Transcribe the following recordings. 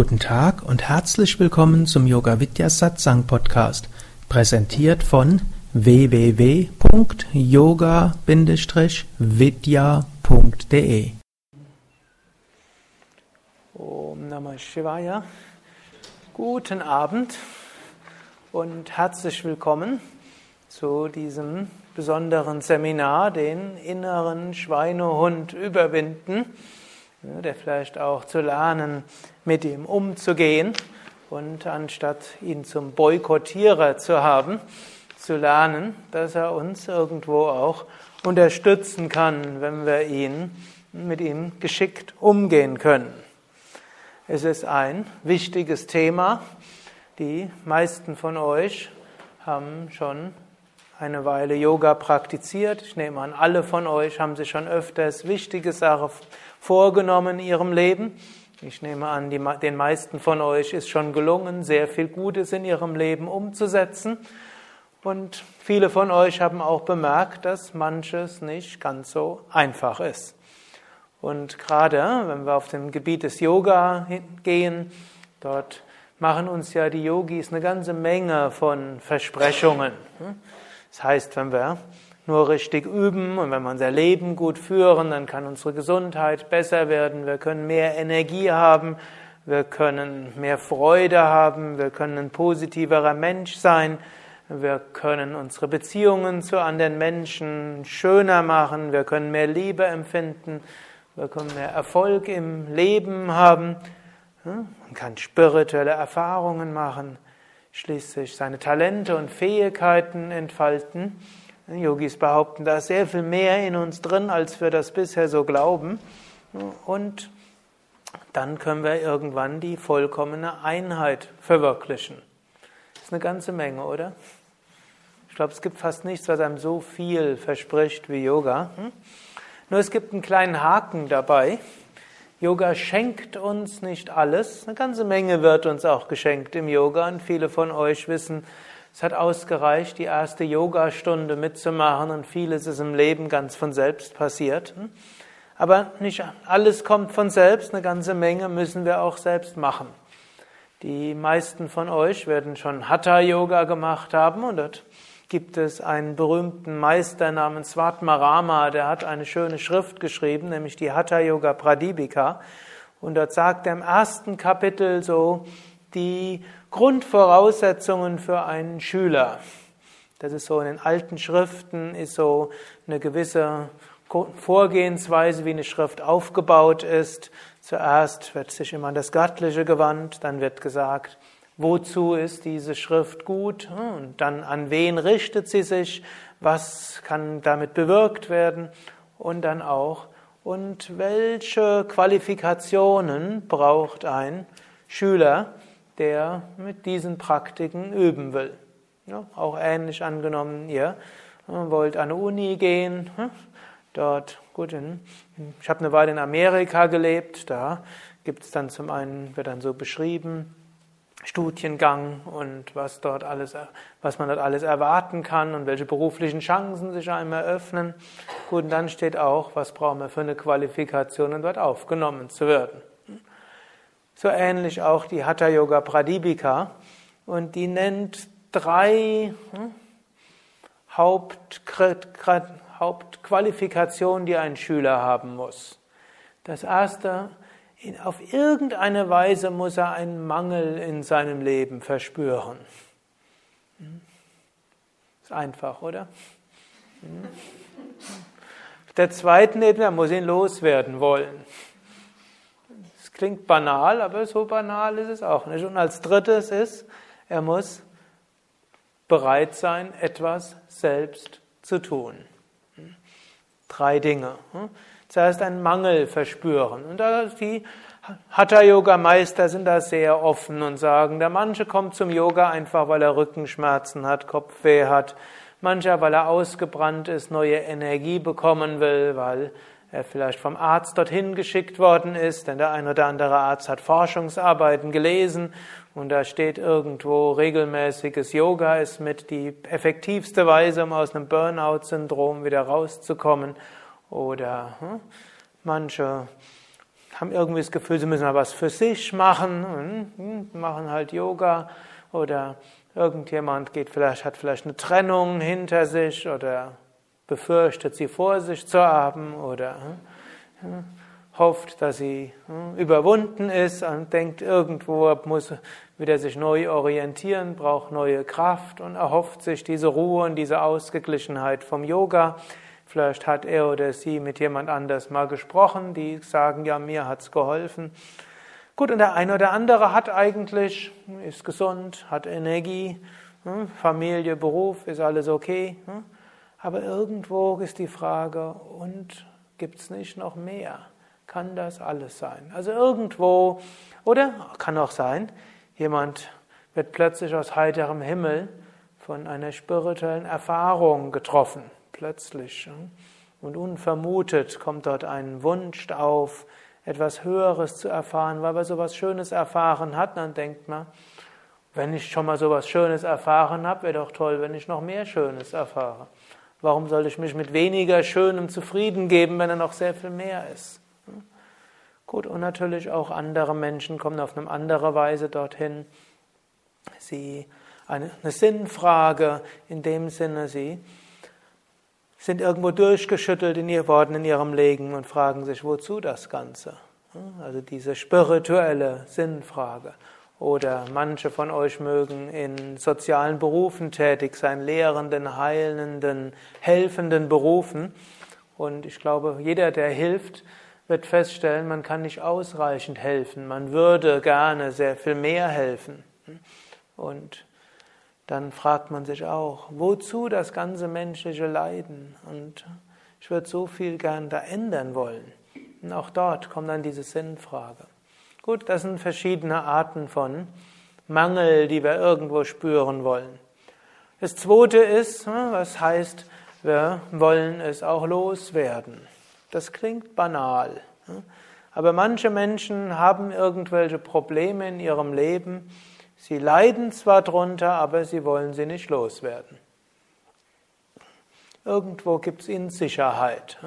Guten Tag und herzlich willkommen zum Yoga Vidya Satsang Podcast, präsentiert von www.yoga-vidya.de. Om Namah Shivaya. Guten Abend und herzlich willkommen zu diesem besonderen Seminar, den inneren Schweinehund überwinden der vielleicht auch zu lernen, mit ihm umzugehen und anstatt ihn zum Boykottierer zu haben, zu lernen, dass er uns irgendwo auch unterstützen kann, wenn wir ihn mit ihm geschickt umgehen können. Es ist ein wichtiges Thema. Die meisten von euch haben schon eine Weile Yoga praktiziert. Ich nehme an, alle von euch haben sich schon öfters wichtige Sachen vorgenommen in ihrem Leben. Ich nehme an, die, den meisten von euch ist schon gelungen, sehr viel Gutes in ihrem Leben umzusetzen. Und viele von euch haben auch bemerkt, dass manches nicht ganz so einfach ist. Und gerade wenn wir auf dem Gebiet des Yoga gehen, dort machen uns ja die Yogis eine ganze Menge von Versprechungen. Das heißt, wenn wir nur richtig üben. Und wenn wir unser Leben gut führen, dann kann unsere Gesundheit besser werden, wir können mehr Energie haben, wir können mehr Freude haben, wir können ein positiverer Mensch sein, wir können unsere Beziehungen zu anderen Menschen schöner machen, wir können mehr Liebe empfinden, wir können mehr Erfolg im Leben haben, man kann spirituelle Erfahrungen machen, schließlich seine Talente und Fähigkeiten entfalten. Yogis behaupten, da ist sehr viel mehr in uns drin, als wir das bisher so glauben. Und dann können wir irgendwann die vollkommene Einheit verwirklichen. Das ist eine ganze Menge, oder? Ich glaube, es gibt fast nichts, was einem so viel verspricht wie Yoga. Hm? Nur es gibt einen kleinen Haken dabei. Yoga schenkt uns nicht alles. Eine ganze Menge wird uns auch geschenkt im Yoga. Und viele von euch wissen, es hat ausgereicht, die erste Yogastunde mitzumachen und vieles ist im Leben ganz von selbst passiert. Aber nicht alles kommt von selbst, eine ganze Menge müssen wir auch selbst machen. Die meisten von euch werden schon Hatha-Yoga gemacht haben und dort gibt es einen berühmten Meister namens Svatmarama, der hat eine schöne Schrift geschrieben, nämlich die Hatha-Yoga Pradipika. Und dort sagt er im ersten Kapitel so, die Grundvoraussetzungen für einen Schüler. Das ist so in den alten Schriften, ist so eine gewisse Vorgehensweise, wie eine Schrift aufgebaut ist. Zuerst wird sich immer an das Göttliche gewandt, dann wird gesagt, wozu ist diese Schrift gut und dann an wen richtet sie sich, was kann damit bewirkt werden und dann auch, und welche Qualifikationen braucht ein Schüler, der mit diesen Praktiken üben will. Ja, auch ähnlich angenommen, ihr wollt an eine Uni gehen, dort, gut, ich habe eine Weile in Amerika gelebt, da gibt es dann zum einen, wird dann so beschrieben, Studiengang und was dort alles, was man dort alles erwarten kann und welche beruflichen Chancen sich einem eröffnen. Gut, und dann steht auch, was brauchen wir für eine Qualifikation, um dort aufgenommen zu werden. So ähnlich auch die Hatha Yoga Pradipika. Und die nennt drei hm, Hauptqualifikationen, die ein Schüler haben muss. Das erste, auf irgendeine Weise muss er einen Mangel in seinem Leben verspüren. Hm? Ist einfach, oder? Hm? Der zweite Ebene, er muss ihn loswerden wollen. Klingt banal, aber so banal ist es auch nicht. Und als drittes ist, er muss bereit sein, etwas selbst zu tun. Drei Dinge. Zuerst einen Mangel verspüren. Und die Hatha-Yoga-Meister sind da sehr offen und sagen, der manche kommt zum Yoga einfach, weil er Rückenschmerzen hat, Kopfweh hat, mancher, weil er ausgebrannt ist, neue Energie bekommen will, weil er vielleicht vom Arzt dorthin geschickt worden ist, denn der ein oder andere Arzt hat Forschungsarbeiten gelesen und da steht irgendwo regelmäßiges Yoga ist mit die effektivste Weise, um aus einem Burnout-Syndrom wieder rauszukommen. Oder hm, manche haben irgendwie das Gefühl, sie müssen mal was für sich machen und hm, machen halt Yoga oder irgendjemand geht vielleicht, hat vielleicht eine Trennung hinter sich oder befürchtet, sie vor sich zu haben oder hm, hofft, dass sie hm, überwunden ist und denkt, irgendwo muss wieder sich neu orientieren, braucht neue Kraft und erhofft sich diese Ruhe und diese Ausgeglichenheit vom Yoga. Vielleicht hat er oder sie mit jemand anders mal gesprochen, die sagen, ja, mir hat's geholfen. Gut, und der eine oder andere hat eigentlich, ist gesund, hat Energie, hm, Familie, Beruf, ist alles okay. Aber irgendwo ist die Frage, und gibt's nicht noch mehr? Kann das alles sein? Also irgendwo, oder kann auch sein, jemand wird plötzlich aus heiterem Himmel von einer spirituellen Erfahrung getroffen plötzlich und unvermutet kommt dort ein Wunsch auf, etwas Höheres zu erfahren, weil man so etwas Schönes erfahren hat, dann denkt man, wenn ich schon mal so etwas Schönes erfahren habe, wäre doch toll, wenn ich noch mehr Schönes erfahre. Warum soll ich mich mit weniger Schönem zufrieden geben, wenn er noch sehr viel mehr ist? Gut, und natürlich auch andere Menschen kommen auf eine andere Weise dorthin. Sie eine, eine Sinnfrage in dem Sinne, sie sind irgendwo durchgeschüttelt in ihr worden in ihrem Leben und fragen sich, wozu das Ganze? Also diese spirituelle Sinnfrage. Oder manche von euch mögen in sozialen Berufen tätig sein, lehrenden, heilenden, helfenden Berufen. Und ich glaube, jeder, der hilft, wird feststellen, man kann nicht ausreichend helfen. Man würde gerne sehr viel mehr helfen. Und dann fragt man sich auch, wozu das ganze menschliche Leiden? Und ich würde so viel gern da ändern wollen. Und auch dort kommt dann diese Sinnfrage. Gut, das sind verschiedene Arten von Mangel, die wir irgendwo spüren wollen. Das zweite ist, hm, was heißt, wir wollen es auch loswerden. Das klingt banal. Hm, aber manche Menschen haben irgendwelche Probleme in ihrem Leben, Sie leiden zwar drunter, aber sie wollen sie nicht loswerden. Irgendwo gibt es Sicherheit.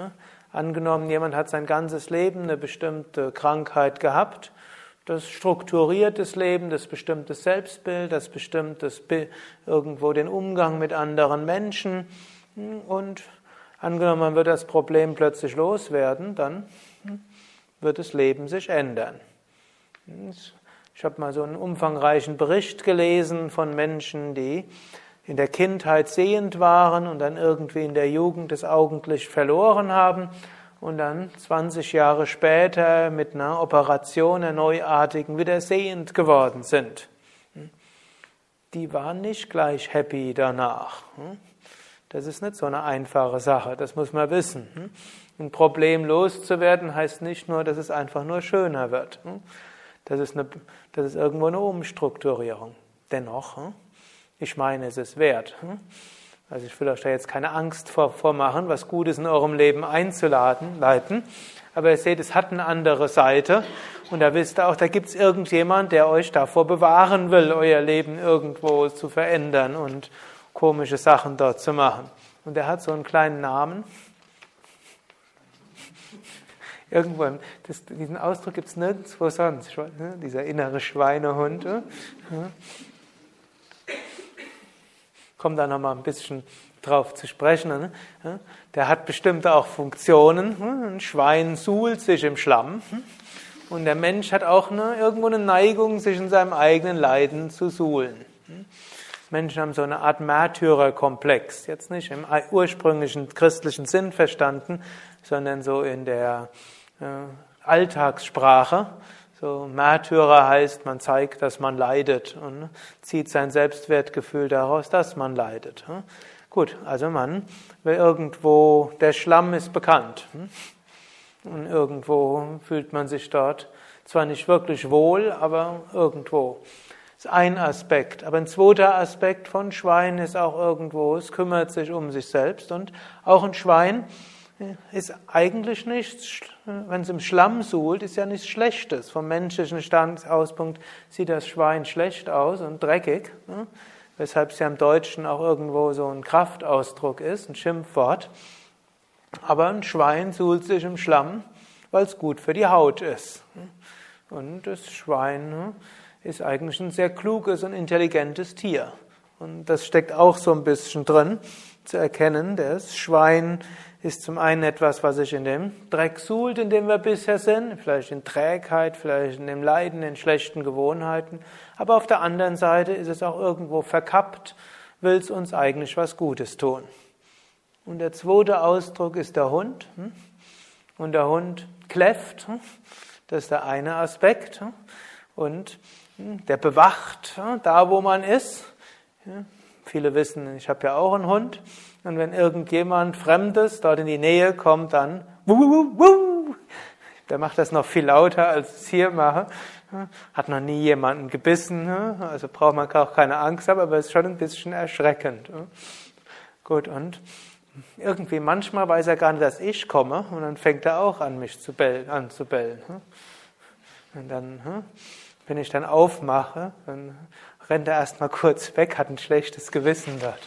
Angenommen, jemand hat sein ganzes Leben eine bestimmte Krankheit gehabt, das strukturiert das Leben, das bestimmte Selbstbild, das bestimmte irgendwo den Umgang mit anderen Menschen und angenommen, man wird das Problem plötzlich loswerden, dann wird das Leben sich ändern. Ich habe mal so einen umfangreichen Bericht gelesen von Menschen, die in der Kindheit sehend waren und dann irgendwie in der Jugend das Augenlicht verloren haben und dann 20 Jahre später mit einer Operation, einer neuartigen, wieder sehend geworden sind. Die waren nicht gleich happy danach. Das ist nicht so eine einfache Sache, das muss man wissen. Ein Problem loszuwerden heißt nicht nur, dass es einfach nur schöner wird. Das ist, eine, das ist irgendwo eine Umstrukturierung. Dennoch, hm, ich meine, es ist wert. Hm. Also ich will euch da jetzt keine Angst vormachen, was Gutes in eurem Leben einzuladen. Aber ihr seht, es hat eine andere Seite. Und da wisst ihr auch, da gibt es irgendjemand, der euch davor bewahren will, euer Leben irgendwo zu verändern und komische Sachen dort zu machen. Und der hat so einen kleinen Namen. Irgendwo, das, diesen Ausdruck gibt es nirgendwo sonst. Ne? Dieser innere Schweinehund. Kommt da nochmal ein bisschen drauf zu sprechen. Ne? Der hat bestimmte auch Funktionen. Ne? Ein Schwein suhlt sich im Schlamm. Hm? Und der Mensch hat auch eine, irgendwo eine Neigung, sich in seinem eigenen Leiden zu suhlen. Hm? Menschen haben so eine Art Märtyrerkomplex. Jetzt nicht im ursprünglichen christlichen Sinn verstanden, sondern so in der Alltagssprache. So Märtyrer heißt, man zeigt, dass man leidet und zieht sein Selbstwertgefühl daraus, dass man leidet. Gut, also man will irgendwo, der Schlamm ist bekannt. Und irgendwo fühlt man sich dort zwar nicht wirklich wohl, aber irgendwo. Das ist ein Aspekt. Aber ein zweiter Aspekt von Schwein ist auch irgendwo, es kümmert sich um sich selbst. Und auch ein Schwein ist eigentlich nichts, wenn es im Schlamm suhlt, ist ja nichts Schlechtes. Vom menschlichen Standauspunkt sieht das Schwein schlecht aus und dreckig, ne? weshalb es ja im Deutschen auch irgendwo so ein Kraftausdruck ist, ein Schimpfwort. Aber ein Schwein suhlt sich im Schlamm weil es gut für die Haut ist. Und das Schwein ist eigentlich ein sehr kluges und intelligentes Tier. Und das steckt auch so ein bisschen drin, zu erkennen, das Schwein ist zum einen etwas, was sich in dem Dreck suhlt, in dem wir bisher sind, vielleicht in Trägheit, vielleicht in dem Leiden, in schlechten Gewohnheiten, aber auf der anderen Seite ist es auch irgendwo verkappt, will es uns eigentlich was Gutes tun. Und der zweite Ausdruck ist der Hund. Hm? Und der Hund kläfft, hm? das ist der eine Aspekt. Hm? Und der bewacht da, wo man ist. Viele wissen, ich habe ja auch einen Hund. Und wenn irgendjemand Fremdes dort in die Nähe kommt, dann wuh, wuh, wuh, der macht das noch viel lauter, als ich es hier mache. Hat noch nie jemanden gebissen, also braucht man auch keine Angst haben, aber es ist schon ein bisschen erschreckend. Gut, und irgendwie manchmal weiß er gar nicht, dass ich komme und dann fängt er auch an, mich zu bellen, an zu bellen. Und dann, wenn ich dann aufmache, dann rennt er erstmal kurz weg, hat ein schlechtes Gewissen dort.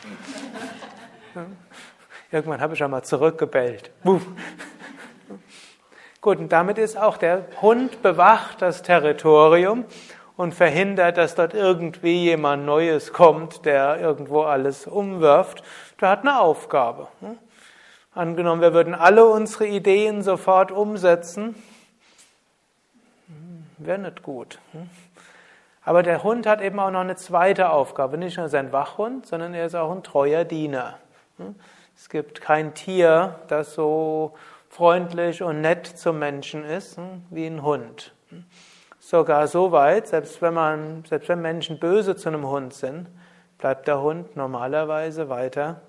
Irgendwann habe ich einmal zurückgebellt. Gut, und damit ist auch der Hund bewacht das Territorium und verhindert, dass dort irgendwie jemand Neues kommt, der irgendwo alles umwirft. Der hat eine Aufgabe. Angenommen, wir würden alle unsere Ideen sofort umsetzen, wäre nicht gut. Aber der Hund hat eben auch noch eine zweite Aufgabe. Nicht nur sein Wachhund, sondern er ist auch ein treuer Diener. Es gibt kein Tier, das so freundlich und nett zum Menschen ist wie ein Hund. Sogar so weit, selbst wenn, man, selbst wenn Menschen böse zu einem Hund sind, bleibt der Hund normalerweise weiter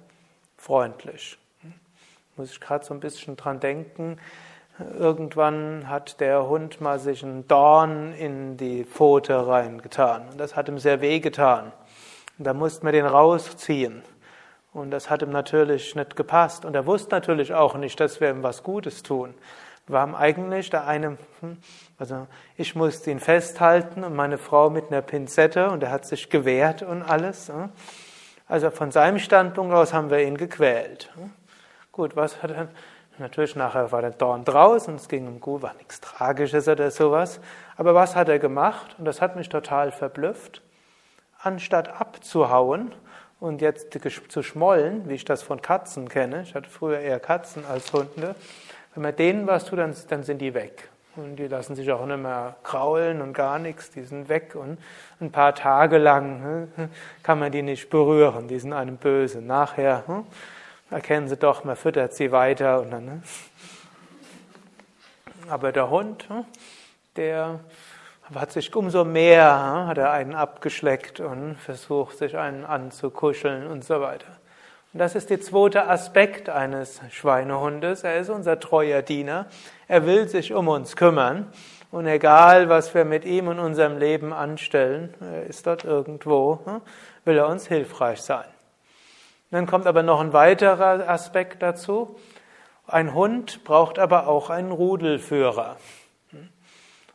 freundlich. Muss ich gerade so ein bisschen dran denken. Irgendwann hat der Hund mal sich einen Dorn in die Pfote reingetan. Und das hat ihm sehr weh getan. Und da mussten wir den rausziehen. Und das hat ihm natürlich nicht gepasst. Und er wusste natürlich auch nicht, dass wir ihm was Gutes tun. Wir haben eigentlich der eine, hm, also ich musste ihn festhalten und meine Frau mit einer Pinzette und er hat sich gewehrt und alles. Hm. Also von seinem Standpunkt aus haben wir ihn gequält. Hm. Gut, was hat er? Natürlich nachher war der Dorn draußen, es ging ihm gut, war nichts Tragisches oder sowas. Aber was hat er gemacht? Und das hat mich total verblüfft. Anstatt abzuhauen und jetzt zu schmollen, wie ich das von Katzen kenne, ich hatte früher eher Katzen als Hunde, wenn man denen was tut, dann, dann sind die weg. Und die lassen sich auch nicht mehr kraulen und gar nichts, die sind weg. Und ein paar Tage lang hm, kann man die nicht berühren, die sind einem böse. Nachher hm, erkennen sie doch, man füttert sie weiter. Und dann, hm. Aber der Hund, der aber hat sich umso mehr, hat er einen abgeschleckt und versucht, sich einen anzukuscheln und so weiter. Und das ist der zweite Aspekt eines Schweinehundes. Er ist unser treuer Diener. Er will sich um uns kümmern. Und egal, was wir mit ihm in unserem Leben anstellen, er ist dort irgendwo, will er uns hilfreich sein. Dann kommt aber noch ein weiterer Aspekt dazu. Ein Hund braucht aber auch einen Rudelführer.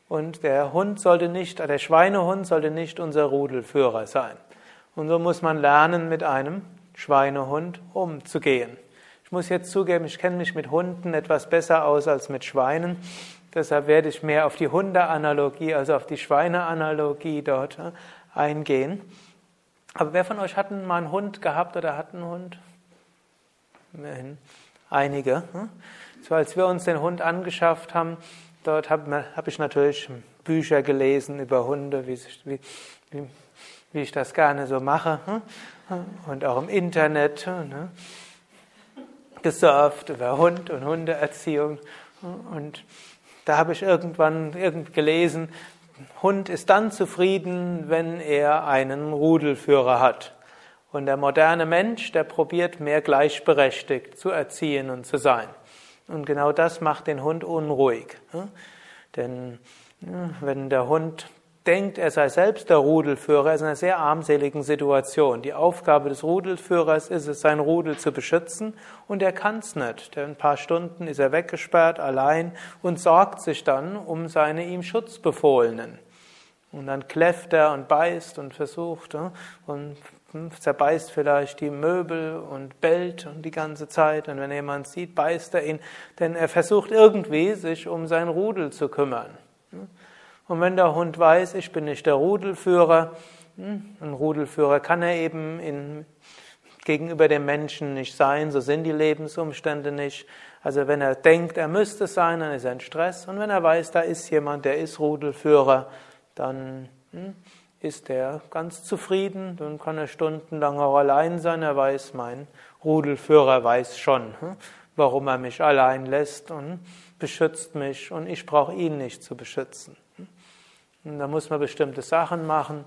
Und der Hund sollte nicht, der Schweinehund sollte nicht unser Rudelführer sein. Und so muss man lernen, mit einem Schweinehund umzugehen. Ich muss jetzt zugeben, ich kenne mich mit Hunden etwas besser aus als mit Schweinen. Deshalb werde ich mehr auf die Hundeanalogie, also auf die Schweineanalogie dort äh, eingehen. Aber wer von euch hat mal einen Hund gehabt oder hat einen Hund? Immerhin einige. Hm? So als wir uns den Hund angeschafft haben, Dort habe hab ich natürlich Bücher gelesen über Hunde, wie, wie, wie, ich das gerne so mache. Hm? Und auch im Internet ne? gesurft über Hund und Hundeerziehung. Und da habe ich irgendwann gelesen, Hund ist dann zufrieden, wenn er einen Rudelführer hat. Und der moderne Mensch, der probiert mehr gleichberechtigt zu erziehen und zu sein. Und genau das macht den Hund unruhig. Denn wenn der Hund denkt, er sei selbst der Rudelführer, er ist in einer sehr armseligen Situation. Die Aufgabe des Rudelführers ist es, sein Rudel zu beschützen und er kann es nicht. Denn ein paar Stunden ist er weggesperrt, allein und sorgt sich dann um seine ihm Schutzbefohlenen. Und dann kläfft er und beißt und versucht und hm, zerbeißt vielleicht die Möbel und bellt und die ganze Zeit. Und wenn jemand sieht, beißt er ihn, denn er versucht irgendwie, sich um sein Rudel zu kümmern. Und wenn der Hund weiß, ich bin nicht der Rudelführer, hm, ein Rudelführer kann er eben in, gegenüber dem Menschen nicht sein, so sind die Lebensumstände nicht. Also wenn er denkt, er müsste es sein, dann ist er in Stress. Und wenn er weiß, da ist jemand, der ist Rudelführer, dann hm, ist er ganz zufrieden, dann kann er stundenlang auch allein sein. Er weiß, mein Rudelführer weiß schon, hm, warum er mich allein lässt und beschützt mich und ich brauche ihn nicht zu beschützen. Hm. Und da muss man bestimmte Sachen machen.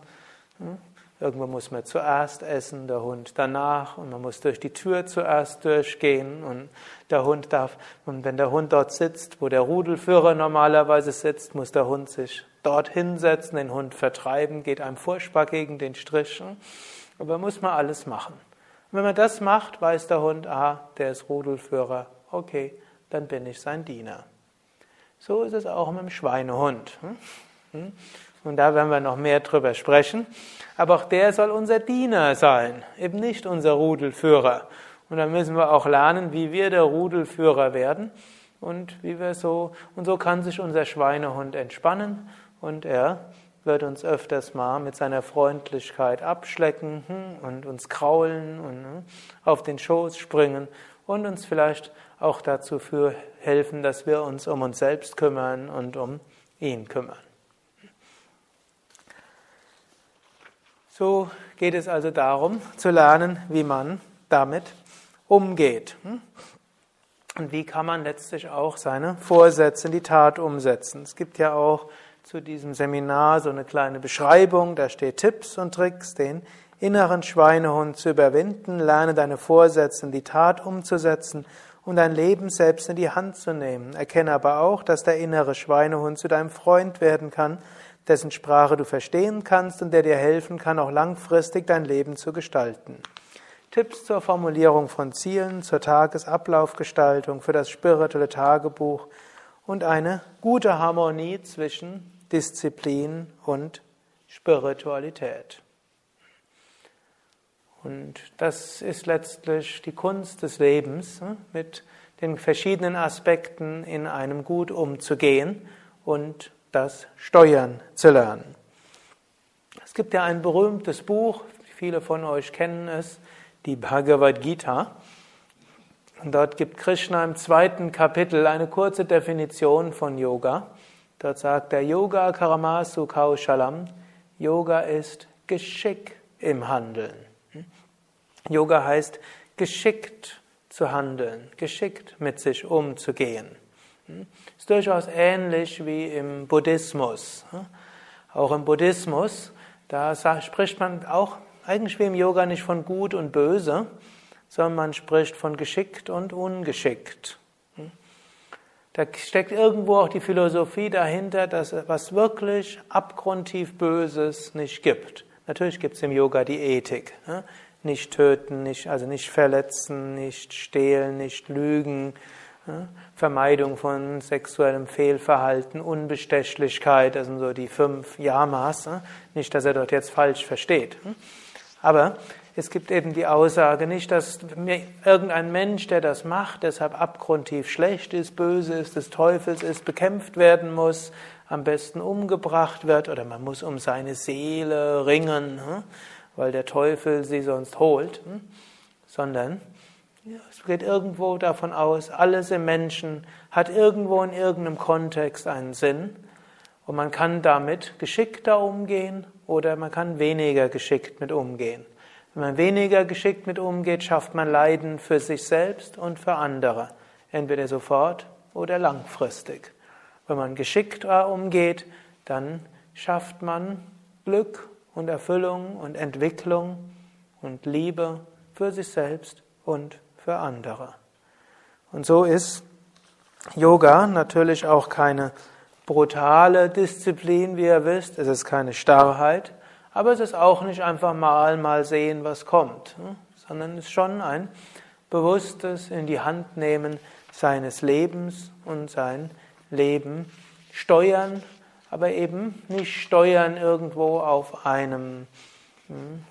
Irgendwo muss man zuerst essen, der Hund danach und man muss durch die Tür zuerst durchgehen und der Hund darf, und wenn der Hund dort sitzt, wo der Rudelführer normalerweise sitzt, muss der Hund sich dort hinsetzen, den Hund vertreiben, geht einem furchtbar gegen den Strich. Aber muss man alles machen. Und wenn man das macht, weiß der Hund, ah, der ist Rudelführer, okay, dann bin ich sein Diener. So ist es auch mit dem Schweinehund. Hm? Hm? Und da werden wir noch mehr drüber sprechen. Aber auch der soll unser Diener sein, eben nicht unser Rudelführer. Und dann müssen wir auch lernen, wie wir der Rudelführer werden und wie wir so, und so kann sich unser Schweinehund entspannen und er wird uns öfters mal mit seiner Freundlichkeit abschlecken hm, und uns kraulen und hm, auf den Schoß springen und uns vielleicht auch dazu helfen, dass wir uns um uns selbst kümmern und um ihn kümmern. So geht es also darum, zu lernen, wie man damit umgeht. Hm? Und wie kann man letztlich auch seine Vorsätze in die Tat umsetzen. Es gibt ja auch zu diesem Seminar so eine kleine Beschreibung, da steht Tipps und Tricks, den inneren Schweinehund zu überwinden, lerne deine Vorsätze in die Tat umzusetzen und dein Leben selbst in die Hand zu nehmen. Erkenne aber auch, dass der innere Schweinehund zu deinem Freund werden kann, dessen Sprache du verstehen kannst und der dir helfen kann, auch langfristig dein Leben zu gestalten. Tipps zur Formulierung von Zielen, zur Tagesablaufgestaltung, für das spirituelle Tagebuch und eine gute Harmonie zwischen Disziplin und Spiritualität. Und das ist letztlich die Kunst des Lebens, hm, mit den verschiedenen Aspekten in einem gut umzugehen und das Steuern zu lernen. Es gibt ja ein berühmtes Buch, viele von euch kennen es, die Bhagavad Gita. Und dort gibt Krishna im zweiten Kapitel eine kurze Definition von Yoga. Dort sagt er Yoga Karamasu Kaushalam. Yoga ist Geschick im Handeln. Yoga heißt geschickt zu handeln, geschickt mit sich umzugehen. Ist durchaus ähnlich wie im Buddhismus. Auch im Buddhismus, da spricht man auch eigentlich wie im Yoga nicht von gut und böse, sondern man spricht von geschickt und ungeschickt. Da steckt irgendwo auch die Philosophie dahinter, dass es was wirklich abgrundtief Böses nicht gibt. Natürlich gibt es im Yoga die Ethik. Nicht töten, nicht, also nicht verletzen, nicht stehlen, nicht lügen, Vermeidung von sexuellem Fehlverhalten, Unbestechlichkeit, das sind so die fünf Yamas. Nicht, dass er dort jetzt falsch versteht. Aber es gibt eben die Aussage nicht, dass irgendein Mensch, der das macht, deshalb abgrundtief schlecht ist, böse ist, des Teufels ist, bekämpft werden muss, am besten umgebracht wird oder man muss um seine Seele ringen, weil der Teufel sie sonst holt, sondern es geht irgendwo davon aus, alles im Menschen hat irgendwo in irgendeinem Kontext einen Sinn und man kann damit geschickter umgehen oder man kann weniger geschickt mit umgehen. Wenn man weniger geschickt mit umgeht, schafft man Leiden für sich selbst und für andere, entweder sofort oder langfristig. Wenn man geschickter umgeht, dann schafft man Glück und Erfüllung und Entwicklung und Liebe für sich selbst und für andere. Und so ist Yoga natürlich auch keine brutale Disziplin, wie ihr wisst. Es ist keine Starrheit, aber es ist auch nicht einfach mal mal sehen, was kommt, hm? sondern es ist schon ein bewusstes in die Hand nehmen seines Lebens und sein Leben steuern, aber eben nicht steuern irgendwo auf einem hm,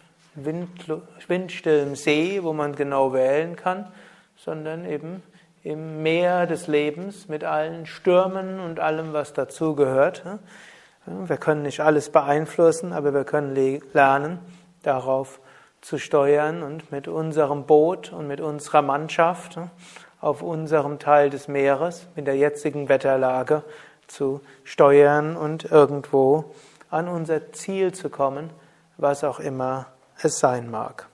windstillen See, wo man genau wählen kann, sondern eben im Meer des Lebens mit allen Stürmen und allem, was dazugehört. Wir können nicht alles beeinflussen, aber wir können lernen, darauf zu steuern und mit unserem Boot und mit unserer Mannschaft auf unserem Teil des Meeres mit der jetzigen Wetterlage zu steuern und irgendwo an unser Ziel zu kommen, was auch immer es sein mag.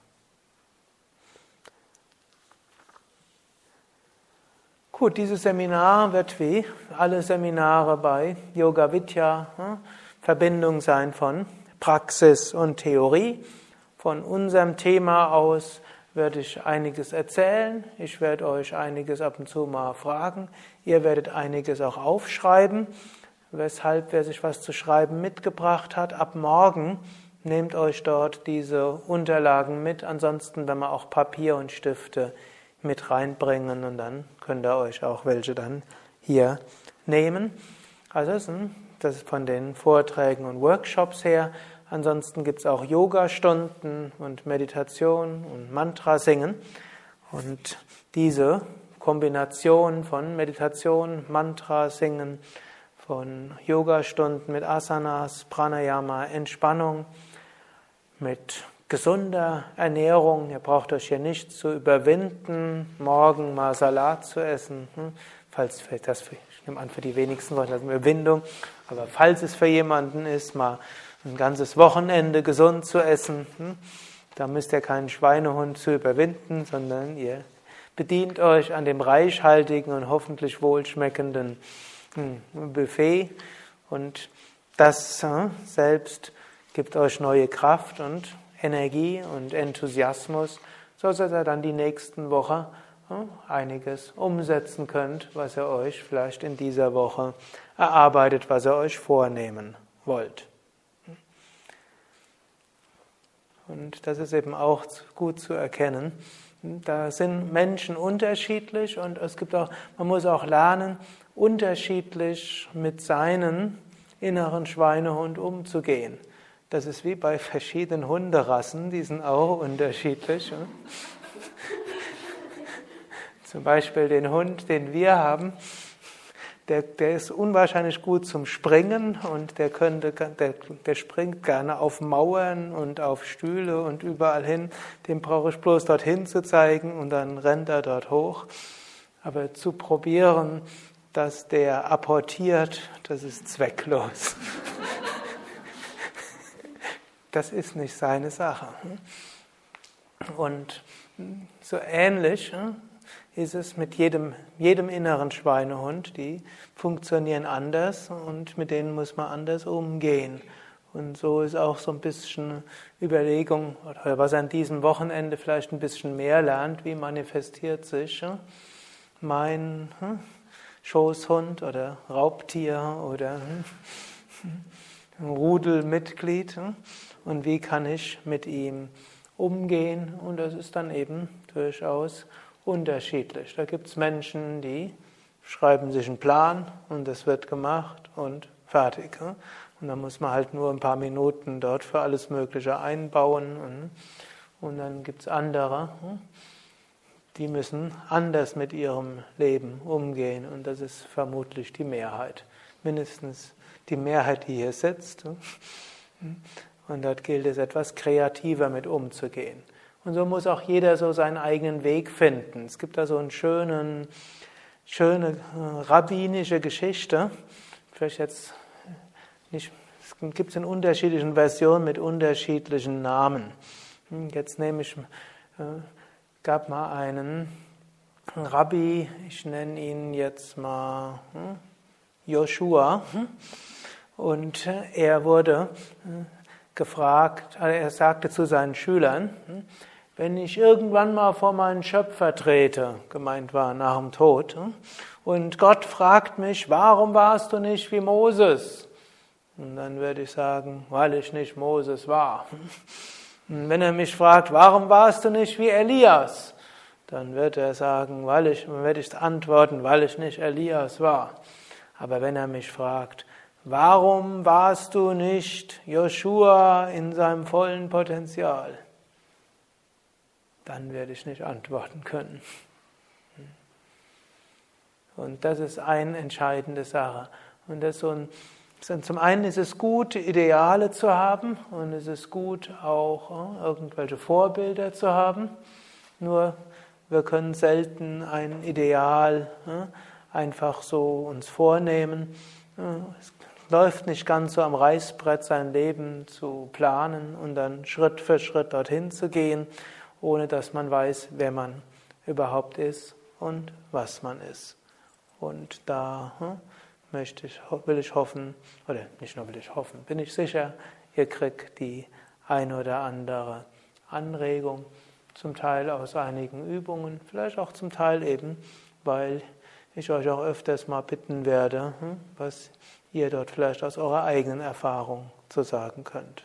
Gut, dieses Seminar wird wie alle Seminare bei Yoga Vidya hm, Verbindung sein von Praxis und Theorie. Von unserem Thema aus werde ich einiges erzählen. Ich werde euch einiges ab und zu mal fragen. Ihr werdet einiges auch aufschreiben. Weshalb, wer sich was zu schreiben mitgebracht hat, ab morgen nehmt euch dort diese Unterlagen mit. Ansonsten, wenn man auch Papier und Stifte mit reinbringen und dann könnt ihr euch auch welche dann hier nehmen. Also das ist von den Vorträgen und Workshops her. Ansonsten gibt es auch Yoga-Stunden und Meditation und Mantra singen. Und diese Kombination von Meditation, Mantra singen, von Yoga-Stunden mit Asanas, Pranayama, Entspannung, mit gesunder Ernährung. Ihr braucht euch hier nicht zu überwinden, morgen mal Salat zu essen. Hm? Falls das für, ich nehme an, für die wenigsten Leute das eine Überwindung, aber falls es für jemanden ist, mal ein ganzes Wochenende gesund zu essen, hm? da müsst ihr keinen Schweinehund zu überwinden, sondern ihr bedient euch an dem reichhaltigen und hoffentlich wohlschmeckenden hm, Buffet und das hm, selbst gibt euch neue Kraft und Energie und Enthusiasmus, so dass ihr dann die nächsten Woche hm, einiges umsetzen könnt, was ihr euch vielleicht in dieser Woche erarbeitet, was ihr euch vornehmen wollt. Und das ist eben auch gut zu erkennen. Da sind Menschen unterschiedlich und es gibt auch, man muss auch lernen, unterschiedlich mit seinen inneren Schweinehund umzugehen. Das ist wie bei verschiedenen Hunderassen, die sind auch unterschiedlich. Zum Beispiel den Hund, den wir haben, der, der ist unwahrscheinlich gut zum Springen und der, könnte, der, der springt gerne auf Mauern und auf Stühle und überall hin. Dem brauche ich bloß dorthin zu zeigen und dann rennt er dort hoch. Aber zu probieren, dass der apportiert, das ist zwecklos. Das ist nicht seine Sache. Und so ähnlich ist es mit jedem, jedem inneren Schweinehund. Die funktionieren anders und mit denen muss man anders umgehen. Und so ist auch so ein bisschen Überlegung, oder was an diesem Wochenende vielleicht ein bisschen mehr lernt, wie manifestiert sich mein Schoßhund oder Raubtier oder Rudelmitglied und wie kann ich mit ihm umgehen. Und das ist dann eben durchaus unterschiedlich. Da gibt es Menschen, die schreiben sich einen Plan und das wird gemacht und fertig. Und dann muss man halt nur ein paar Minuten dort für alles Mögliche einbauen. Und, und dann gibt es andere, die müssen anders mit ihrem Leben umgehen. Und das ist vermutlich die Mehrheit. Mindestens die Mehrheit, die hier sitzt. Und dort gilt es, etwas kreativer mit umzugehen. Und so muss auch jeder so seinen eigenen Weg finden. Es gibt da so eine schöne, schöne äh, rabbinische Geschichte. Vielleicht jetzt nicht, es gibt es in unterschiedlichen Versionen mit unterschiedlichen Namen. Hm, jetzt nehme ich, äh, gab mal einen Rabbi, ich nenne ihn jetzt mal hm, Joshua, und er wurde gefragt, also er sagte zu seinen Schülern, hm, wenn ich irgendwann mal vor meinen Schöpfer trete, gemeint war nach dem Tod, hm, und Gott fragt mich, warum warst du nicht wie Moses? Und dann würde ich sagen, weil ich nicht Moses war. Und wenn er mich fragt, warum warst du nicht wie Elias? Dann wird er sagen, weil ich, dann werde ich antworten, weil ich nicht Elias war. Aber wenn er mich fragt, Warum warst du nicht Joshua in seinem vollen Potenzial? dann werde ich nicht antworten können. Und das ist eine entscheidende Sache. Und das so ein, zum einen ist es gut, Ideale zu haben und es ist gut, auch äh, irgendwelche Vorbilder zu haben. Nur wir können selten ein Ideal äh, einfach so uns vornehmen. Äh, es läuft nicht ganz so am Reißbrett, sein Leben zu planen und dann Schritt für Schritt dorthin zu gehen, ohne dass man weiß, wer man überhaupt ist und was man ist. Und da hm, möchte ich, will ich hoffen, oder nicht nur will ich hoffen, bin ich sicher, ihr kriegt die eine oder andere Anregung, zum Teil aus einigen Übungen, vielleicht auch zum Teil eben, weil ich euch auch öfters mal bitten werde, hm, was ihr dort vielleicht aus eurer eigenen Erfahrung zu sagen könnt.